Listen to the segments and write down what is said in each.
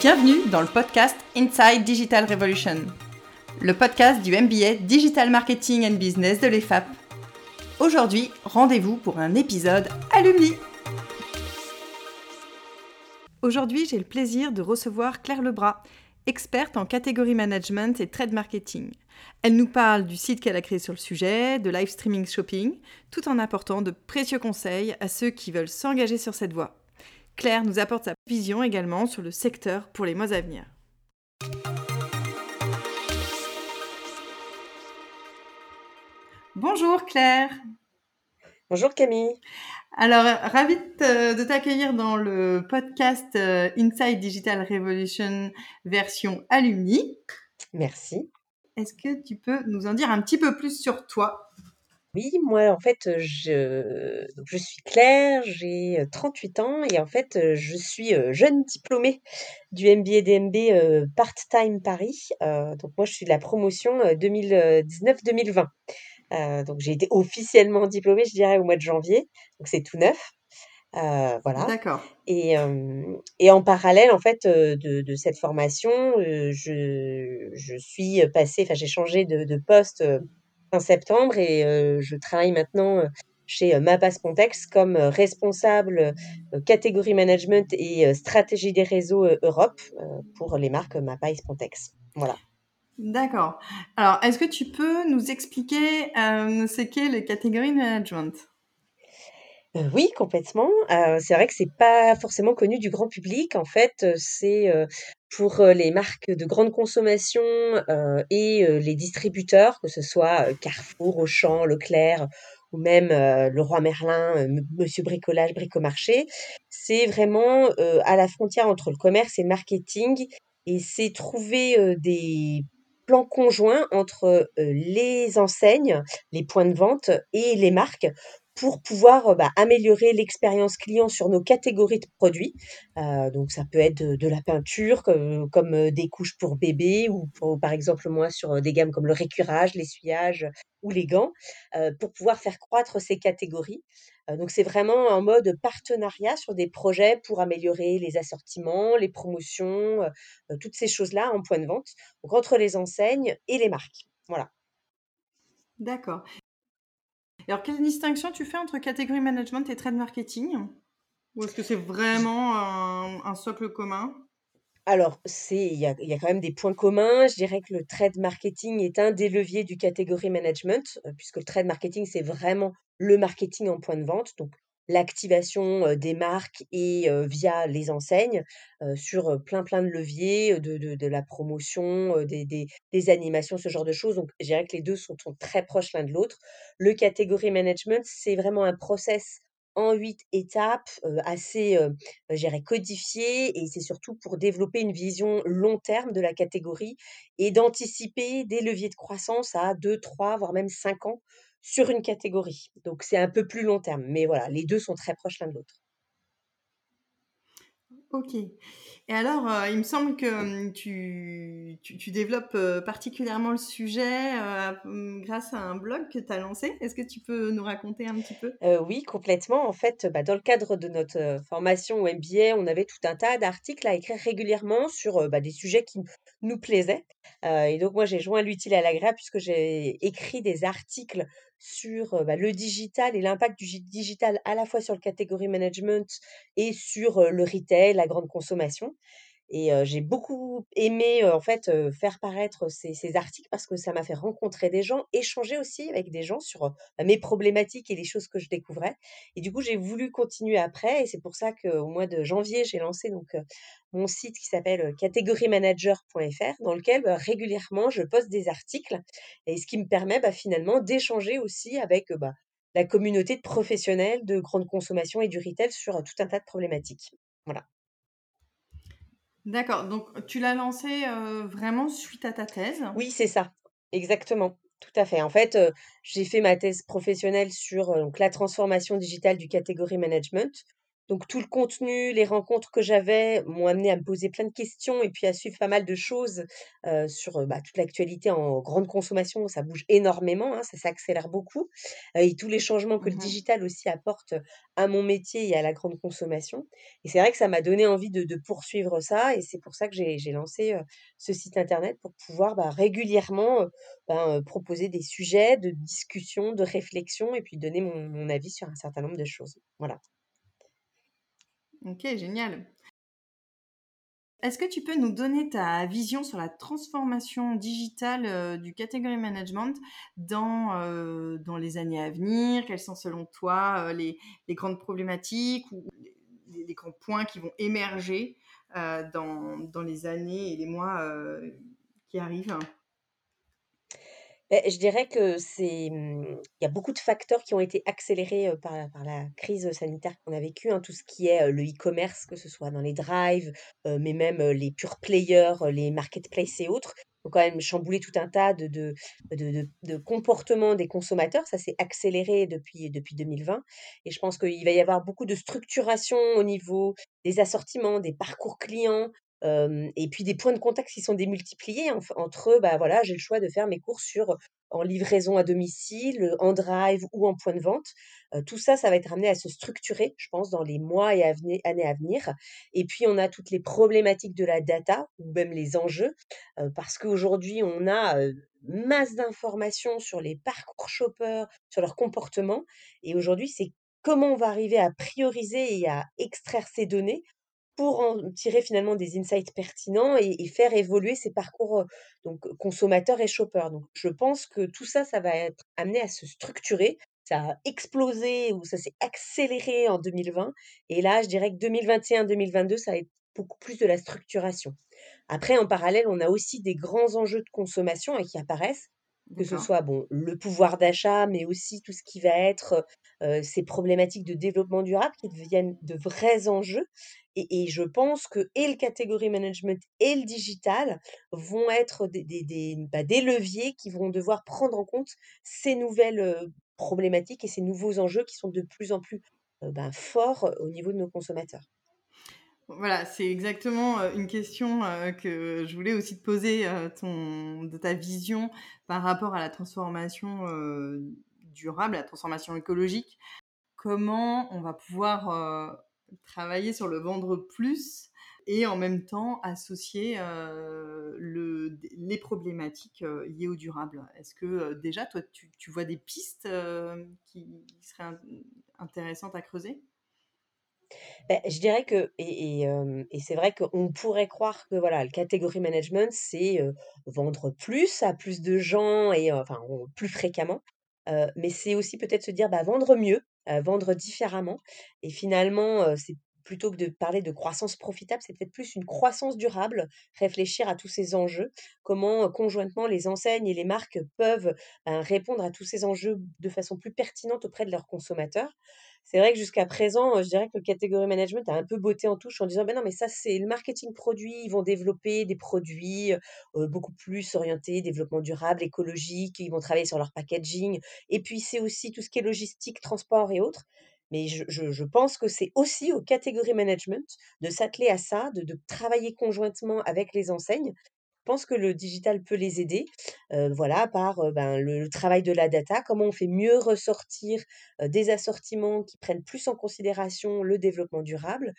Bienvenue dans le podcast Inside Digital Revolution, le podcast du MBA Digital Marketing and Business de l'EFAP. Aujourd'hui, rendez-vous pour un épisode alumni. Aujourd'hui, j'ai le plaisir de recevoir Claire Lebras, experte en catégorie management et trade marketing. Elle nous parle du site qu'elle a créé sur le sujet, de live streaming shopping, tout en apportant de précieux conseils à ceux qui veulent s'engager sur cette voie. Claire nous apporte sa vision également sur le secteur pour les mois à venir. Bonjour Claire. Bonjour Camille. Alors, ravie de t'accueillir dans le podcast euh, Inside Digital Revolution version alumni. Merci. Est-ce que tu peux nous en dire un petit peu plus sur toi? Oui, moi en fait, je, je suis Claire, j'ai 38 ans et en fait, je suis jeune diplômée du MBA DMB Part-Time Paris. donc moi, je suis de la promotion 2019-2020. donc j'ai été officiellement diplômée, je dirais, au mois de janvier. Donc c'est tout neuf. voilà. D'accord. Et, et en parallèle, en fait, de, de cette formation, je, je suis passée, enfin, j'ai changé de, de poste fin septembre et je travaille maintenant chez Mapas Pontex comme responsable catégorie management et stratégie des réseaux Europe pour les marques Mapa et Pontex. Voilà. D'accord. Alors, est-ce que tu peux nous expliquer euh, ce qu'est le catégorie management? Oui, complètement. c'est vrai que c'est pas forcément connu du grand public. En fait, c'est, pour, les marques de grande consommation, et les distributeurs, que ce soit, Carrefour, Auchan, Leclerc ou même, Leroy Merlin, Monsieur Bricolage, Bricomarché. C'est vraiment, à la frontière entre le commerce et le marketing et c'est trouver, des plans conjoints entre, les enseignes, les points de vente et les marques pour pouvoir bah, améliorer l'expérience client sur nos catégories de produits. Euh, donc ça peut être de, la peinture, comme, des couches pour bébé, ou par exemple moi sur des gammes comme le récurage, l'essuyage ou les gants, euh, pour pouvoir faire croître ces catégories. Euh, donc c'est vraiment en mode partenariat sur des projets pour améliorer les assortiments, les promotions, toutes ces choses-là en point de vente, donc entre les enseignes et les marques. Voilà. D'accord alors, quelle distinction tu fais entre catégorie management et trade marketing? Ou est-ce que c'est vraiment un, socle commun? Alors, il y a, quand même des points communs. Je dirais que le trade marketing est un des leviers du catégorie management, euh, puisque le trade marketing, c'est vraiment le marketing en point de vente. Donc, l'activation des marques et via les enseignes sur plein plein de leviers, de, de, la promotion, des, des, animations, ce genre de choses. Donc, je dirais que les deux sont, très proches l'un de l'autre. Le catégorie management, c'est vraiment un process en huit étapes, assez, euh, codifié, et c'est surtout pour développer une vision long terme de la catégorie et d'anticiper des leviers de croissance à deux, trois, voire même cinq ans sur une catégorie. Donc c'est un peu plus long terme, mais voilà, les deux sont très proches l'un de l'autre. Ok. Et alors, euh, il me semble que hum, tu, tu, développes euh, particulièrement le sujet euh, hum, grâce à un blog que tu as lancé. Est-ce que tu peux nous raconter un petit peu? Oui, complètement. En fait, bah, dans le cadre de notre formation au MBA, on avait tout un tas d'articles à écrire régulièrement sur bah, des sujets qui nous plaisaient. et donc, moi, j'ai joint l'utile à l'agréable puisque j'ai écrit des articles sur bah, le digital et l'impact du digital à la fois sur le catégorie management et sur le retail, la grande consommation. Et j'ai beaucoup aimé en fait faire paraître ces, articles parce que ça m'a fait rencontrer des gens, échanger aussi avec des gens sur bah, mes problématiques et les choses que je découvrais. Et du coup, j'ai voulu continuer après. Et c'est pour ça qu'au mois de janvier, j'ai lancé donc mon site qui s'appelle catégoriemanager.fr dans lequel bah, régulièrement je poste des articles et ce qui me permet finalement d'échanger aussi avec la communauté de professionnels de grande consommation et du retail sur tout un tas de problématiques. Voilà. D'accord, donc tu l'as lancé, vraiment suite à ta thèse? Oui, c'est ça, exactement, tout à fait. En fait, j'ai fait ma thèse professionnelle sur, la transformation digitale du catégorie management. Donc tout le contenu, les rencontres que j'avais m'ont amené à me poser plein de questions et puis à suivre pas mal de choses, heu, sur, heu, bah, toute l'actualité en grande consommation. Ça bouge énormément, hein, ça s'accélère beaucoup, heu et tous les changements que le Mmh digital aussi apporte, à mon métier et à la grande consommation et c'est vrai que ça m'a donné envie de de poursuivre ça et c'est pour ça que j'ai lancé, ce site internet pour pouvoir, bah, régulièrement, ben, proposer des sujets de discussion, de réflexion et puis donner mon mon avis sur un certain nombre de choses. Voilà. OK, génial. Est-ce que tu peux nous donner ta vision sur la transformation digitale, heu, du category management dans, heu, dans les années à venir? Quelles sont selon toi, heu, les grandes problématiques ou les grands points qui vont émerger, dans les années et les mois, qui arrivent? Beh, je dirais que c'est, mmh, il y a beaucoup de facteurs qui ont été accélérés, par la par la crise, sanitaire qu'on a vécue, hein. Tout ce qui est, le e-commerce, que ce soit dans les drives, mais même, les pure players, les marketplaces et autres, ont quand même chamboulé tout un tas de de de de de comportements des consommateurs. Ça s'est accéléré depuis depuis 2020 et je pense qu'il va y avoir beaucoup de structuration au niveau des assortiments, des parcours clients, Et puis des points de contact qui sont démultipliés enf entre, bah, voilà, j'ai le choix de faire mes courses sur en livraison à domicile, en drive ou en point de vente. Tout ça, ça va être amené à se structurer, je pense, dans les mois et années à venir et puis on a toutes les problématiques de la data ou même les enjeux, parce qu'aujourd'hui on a, masse d'informations sur les parcours shoppers, sur leur comportement et aujourd'hui c'est comment on va arriver à prioriser et à extraire ces données pour en tirer finalement des insights pertinents et et faire évoluer ces parcours, heu, donc consommateurs et shoppers. Donc je pense que tout ça, ça va être amené à se structurer. Ça a explosé ou ça s'est accéléré en 2020 et là, je dirais que 2021-2022, ça va être beaucoup plus de la structuration. Après, en parallèle, on a aussi des grands enjeux de consommation, hein, qui apparaissent, que ce soit, bon, le pouvoir d'achat, mais aussi tout ce qui va être, heu ces problématiques de développement durable qui deviennent de vrais enjeux et je pense que et le category management et le digital vont être des des des, bah, des leviers qui vont devoir prendre en compte ces nouvelles, problématiques et ces nouveaux enjeux qui sont de plus en plus, ben, forts, au niveau de nos consommateurs. Voilà, c'est exactement, une question, que je voulais aussi te poser, ton de ta vision par rapport à la transformation, durable, la transformation écologique. Comment on va pouvoir, travailler sur le vendre plus et en même temps associer, le les problématiques, heu, liées au durable? Est-ce que, heu, déjà toi tu vois des pistes, qui seraient int intéressantes à creuser? Beh, je dirais que et c'est vrai qu'on pourrait croire que voilà, le category management, c'est, vendre plus à plus de gens et enfin, plus fréquemment. Mais c'est aussi peut-être se dire, bah, vendre mieux, vendre différemment. Et finalement, heu, c'est plutôt que de parler de croissance profitable, c'est peut-être plus une croissance durable, réfléchir à tous ces enjeux. Comment, heu, conjointement les enseignes et les marques peuvent, ben, répondre à tous ces enjeux de façon plus pertinente auprès de leurs consommateurs. C'est vrai que jusqu'à présent, heu, je dirais que le category management a un peu botté en touche en disant: «Beh, non, mais ça, c'est le marketing produit, ils vont développer des produits, heu beaucoup plus orientés développement durable, écologique, ils vont travailler sur leur packaging et puis c'est aussi tout ce qui est logistique, transport et autres». Mais je pense que c'est aussi au category management de s'atteler à ça, de travailler conjointement avec les enseignes je pense que le digital peut les aider, heu, voilà, par, heu, ben, le travail de la data. Comment on fait mieux ressortir, heu, des assortiments qui prennent plus en considération le développement durable?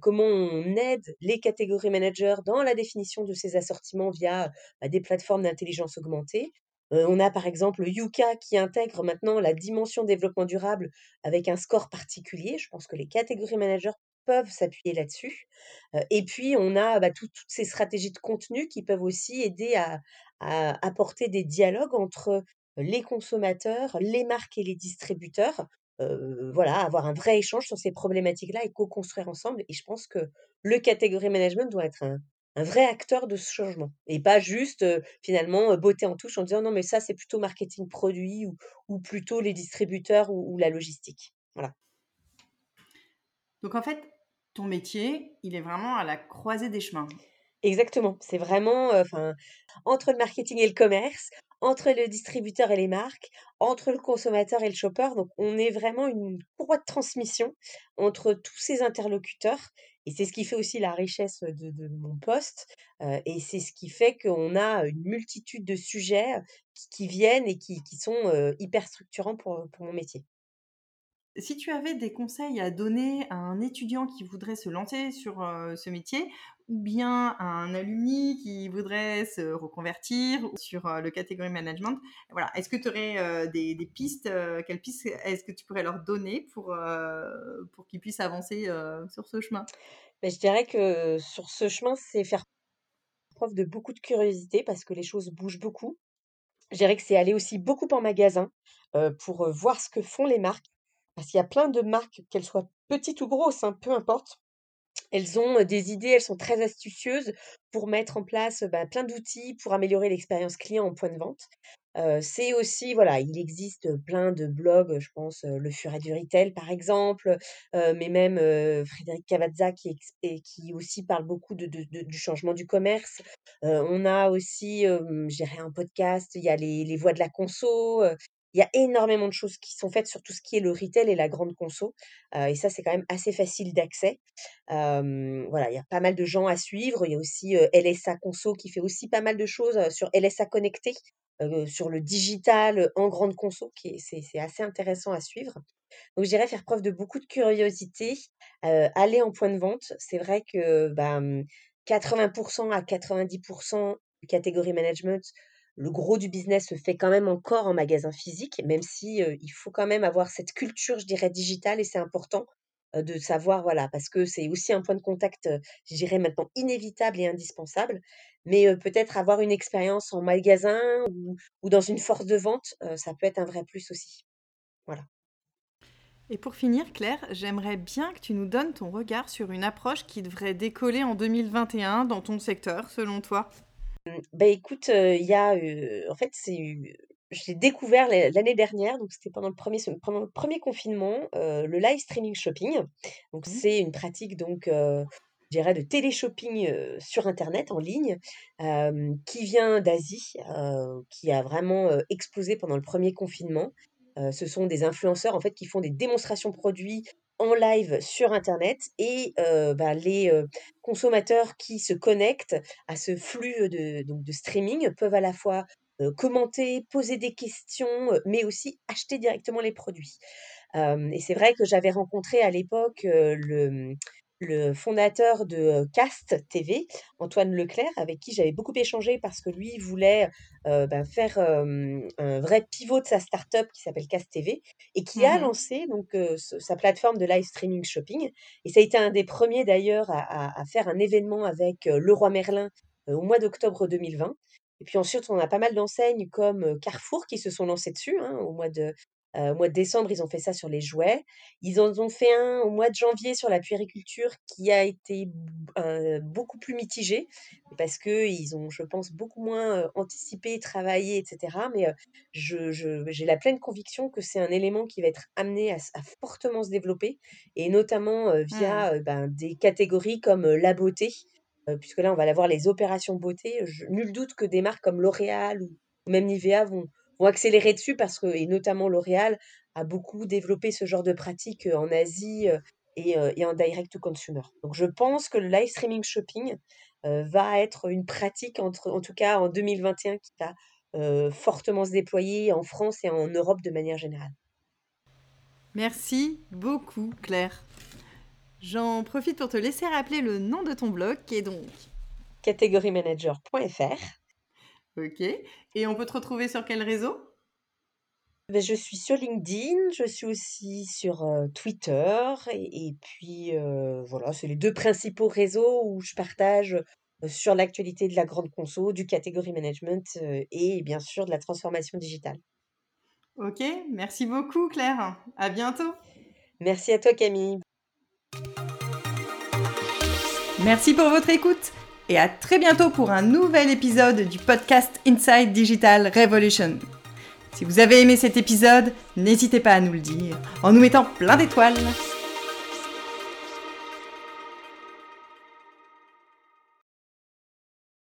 Comment on aide les catégories managers dans la définition de ces assortiments via, des plateformes d'intelligence augmentée? Heu, on a par exemple Yuka qui intègre maintenant la dimension développement durable avec un score particulier. Je pense que les catégories managers peuvent s'appuyer là-dessus. Heu et puis on a, bah, tout toutes ces stratégies de contenu qui peuvent aussi aider à apporter des dialogues entre les consommateurs, les marques et les distributeurs. Heu, voilà, avoir un vrai échange sur ces problématiques-là et co-construire ensemble et je pense que le category management doit être un un vrai acteur de ce changement et pas juste, finalement, botter en touche en disant: «Non mais ça c'est plutôt marketing produit ou ou plutôt les distributeurs ou ou la logistique». Voilà. Donc en fait, ton métier, il est vraiment à la croisée des chemins. Exactement, c'est vraiment, entre le marketing et le commerce, entre le distributeur et les marques, entre le consommateur et le shopper. Donc, on est vraiment une courroie de transmission entre tous ces interlocuteurs. Et c'est ce qui fait aussi la richesse de, mon poste. et c'est ce qui fait qu'on a une multitude de sujets qui, viennent et qui, sont hyper structurants pour mon métier. Si tu avais des conseils à donner à un étudiant qui voudrait se lancer sur ce métier, ou bien à un alumni qui voudrait se reconvertir sur le catégorie management, voilà, est-ce que tu aurais des, pistes Quelles pistes est-ce que tu pourrais leur donner pour, pour qu'ils puissent avancer sur ce chemin? Ben, Je dirais que sur ce chemin, c'est faire preuve de beaucoup de curiosité parce que les choses bougent beaucoup. Je dirais que c'est aller aussi beaucoup en magasin pour voir ce que font les marques parce qu'il y a plein de marques, qu'elles soient petites ou grosses, hein, peu importe. Elles ont des idées, elles sont très astucieuses pour mettre en place bah, plein d'outils pour améliorer l'expérience client en point de vente. c'est aussi, voilà, il existe plein de blogs, je pense, Le Furet du Retail par exemple, mais même Frédéric Cavazza qui, aussi parle beaucoup de, du changement du commerce. on a aussi, je un podcast, il y a les, les voix de la conso, il y a énormément de choses qui sont faites sur tout ce qui est le retail et la grande conso. et ça, c'est quand même assez facile d'accès. voilà, il y a pas mal de gens à suivre. Il y a aussi LSA Conso qui fait aussi pas mal de choses sur LSA Connecté, sur le digital en grande conso, qui c'est assez intéressant à suivre. Donc, je faire preuve de beaucoup de curiosité, aller en point de vente. C'est vrai que 80% bah, à 90% catégorie management, le gros du business se fait quand même encore en magasin physique, même si il faut quand même avoir cette culture, je dirais, digitale, et c'est important de savoir, voilà, parce que c'est aussi un point de contact, je dirais maintenant inévitable et indispensable, mais peut-être avoir une expérience en magasin ou, dans une force de vente, ça peut être un vrai plus aussi. Voilà. Et pour finir, Claire, j'aimerais bien que tu nous donnes ton regard sur une approche qui devrait décoller en 2021 dans ton secteur, selon toi? Mmh, bah, écoute, il y a, en fait, c'est j'ai découvert l'année dernière, donc c'était pendant le premier pendant le 1 confinement, le live streaming shopping. Donc mmh. c'est une pratique donc, je dirais de télé-shopping, sur internet, en ligne, qui vient d'Asie, qui a vraiment, explosé pendant le premier confinement. ce sont des influenceurs, en fait, qui font des démonstrations produits en live sur internet et bah, les consommateurs qui se connectent à ce flux de, streaming peuvent à la fois commenter, poser des questions, mais aussi acheter directement les produits. et c'est vrai que j'avais rencontré à l'époque le le fondateur de Cast TV, Antoine Leclerc, avec qui j'avais beaucoup échangé parce que lui voulait ben, faire un vrai pivot de sa startup qui s'appelle Cast TV et qui a mmh lancé donc sa plateforme de live streaming shopping. Et ça a été un des premiers d'ailleurs à, faire un événement avec Leroy Merlin au mois d'octobre 2020. Et puis ensuite, on a pas mal d'enseignes comme Carrefour qui se sont lancées dessus hein, au mois de au mois de décembre, ils ont fait ça sur les jouets. Ils en ont fait un au mois de janvier sur la puériculture qui a été beaucoup plus mitigé parce qu'ils ont, je pense, beaucoup moins anticipé, travaillé, etc. Mais j'ai la pleine conviction que c'est un élément qui va être amené à, fortement se développer et notamment mmh. via ben, des catégories comme la beauté, puisque là, on va avoir les opérations beauté. nul doute que des marques comme L'Oréal ou même Nivea vont vont accélérer dessus parce que, et notamment L'Oréal, a beaucoup développé ce genre de pratique en Asie et, en direct to consumer. Donc je pense que le live streaming shopping va être une pratique, entre, en tout cas en 2021, qui va fortement se déployer en France et en Europe de manière générale. Merci beaucoup Claire. J'en profite pour te laisser rappeler le nom de ton blog qui est donc catégoriemanager.fr Ok. Et on peut te retrouver sur quel réseau? Ben, je suis sur LinkedIn, je suis aussi sur Twitter, et, puis voilà, c'est les deux principaux réseaux où je partage sur l'actualité de la grande conso, du catégorie management et bien sûr de la transformation digitale. Ok, merci beaucoup Claire. À bientôt. Merci à toi Camille. Merci pour votre écoute et à très bientôt pour un nouvel épisode du podcast Inside Digital Revolution. Si vous avez aimé cet épisode, n'hésitez pas à nous le dire en nous mettant plein d'étoiles.